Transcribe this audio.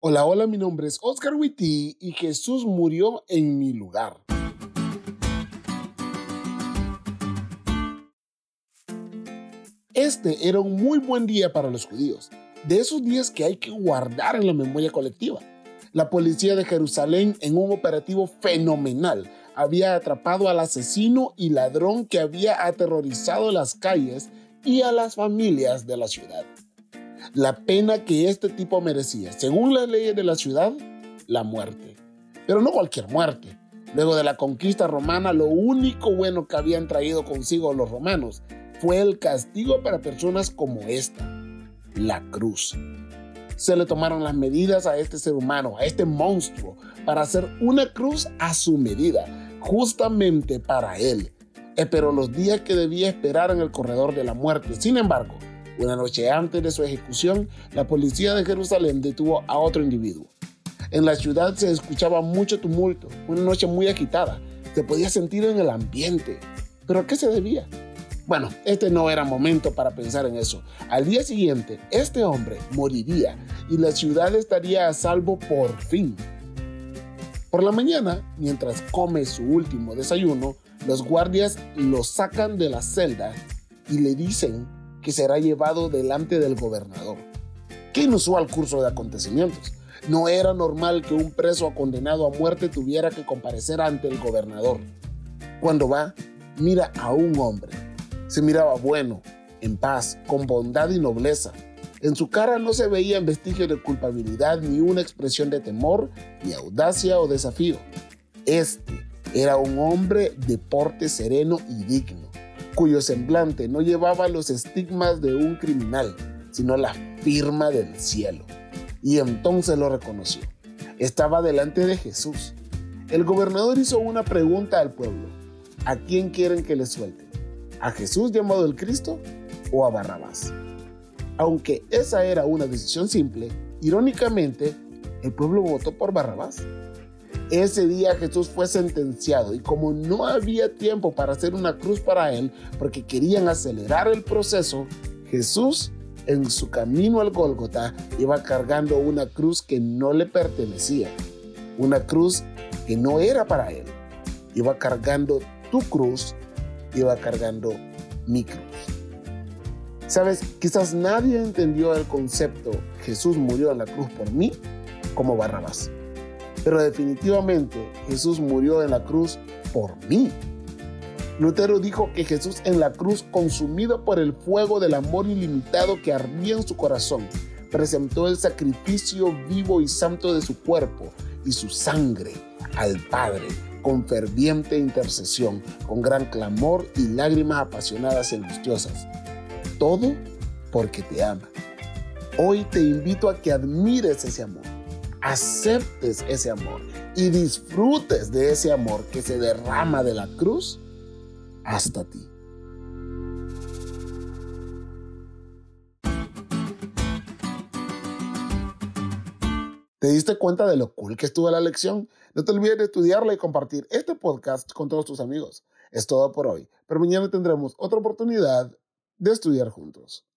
Hola, hola, mi nombre es Oscar Witty y Jesús murió en mi lugar. Este era un muy buen día para los judíos, de esos días que hay que guardar en la memoria colectiva. La policía de Jerusalén, en un operativo fenomenal, había atrapado al asesino y ladrón que había aterrorizado las calles y a las familias de la ciudad la pena que este tipo merecía, según las leyes de la ciudad, la muerte. Pero no cualquier muerte. Luego de la conquista romana, lo único bueno que habían traído consigo los romanos fue el castigo para personas como esta, la cruz. Se le tomaron las medidas a este ser humano, a este monstruo, para hacer una cruz a su medida, justamente para él. Pero los días que debía esperar en el corredor de la muerte. Sin embargo, una noche antes de su ejecución, la policía de Jerusalén detuvo a otro individuo. En la ciudad se escuchaba mucho tumulto, una noche muy agitada. Se podía sentir en el ambiente. ¿Pero a qué se debía? Bueno, este no era momento para pensar en eso. Al día siguiente, este hombre moriría y la ciudad estaría a salvo por fin. Por la mañana, mientras come su último desayuno, los guardias lo sacan de la celda y le dicen será llevado delante del gobernador. Qué inusual curso de acontecimientos. No era normal que un preso condenado a muerte tuviera que comparecer ante el gobernador. Cuando va, mira a un hombre. Se miraba bueno, en paz, con bondad y nobleza. En su cara no se veían vestigios de culpabilidad ni una expresión de temor, ni audacia o desafío. Este era un hombre de porte sereno y digno cuyo semblante no llevaba los estigmas de un criminal, sino la firma del cielo. Y entonces lo reconoció. Estaba delante de Jesús. El gobernador hizo una pregunta al pueblo. ¿A quién quieren que le suelte? ¿A Jesús llamado el Cristo o a Barrabás? Aunque esa era una decisión simple, irónicamente, el pueblo votó por Barrabás. Ese día Jesús fue sentenciado y como no había tiempo para hacer una cruz para él, porque querían acelerar el proceso, Jesús en su camino al Gólgota iba cargando una cruz que no le pertenecía, una cruz que no era para él. Iba cargando tu cruz, iba cargando mi cruz. Sabes, quizás nadie entendió el concepto Jesús murió en la cruz por mí como Barrabás. Pero definitivamente Jesús murió en la cruz por mí. Lutero dijo que Jesús en la cruz, consumido por el fuego del amor ilimitado que ardía en su corazón, presentó el sacrificio vivo y santo de su cuerpo y su sangre al Padre con ferviente intercesión, con gran clamor y lágrimas apasionadas y angustiosas. Todo porque te ama. Hoy te invito a que admires ese amor aceptes ese amor y disfrutes de ese amor que se derrama de la cruz hasta ti. ¿Te diste cuenta de lo cool que estuvo la lección? No te olvides de estudiarla y compartir este podcast con todos tus amigos. Es todo por hoy, pero mañana tendremos otra oportunidad de estudiar juntos.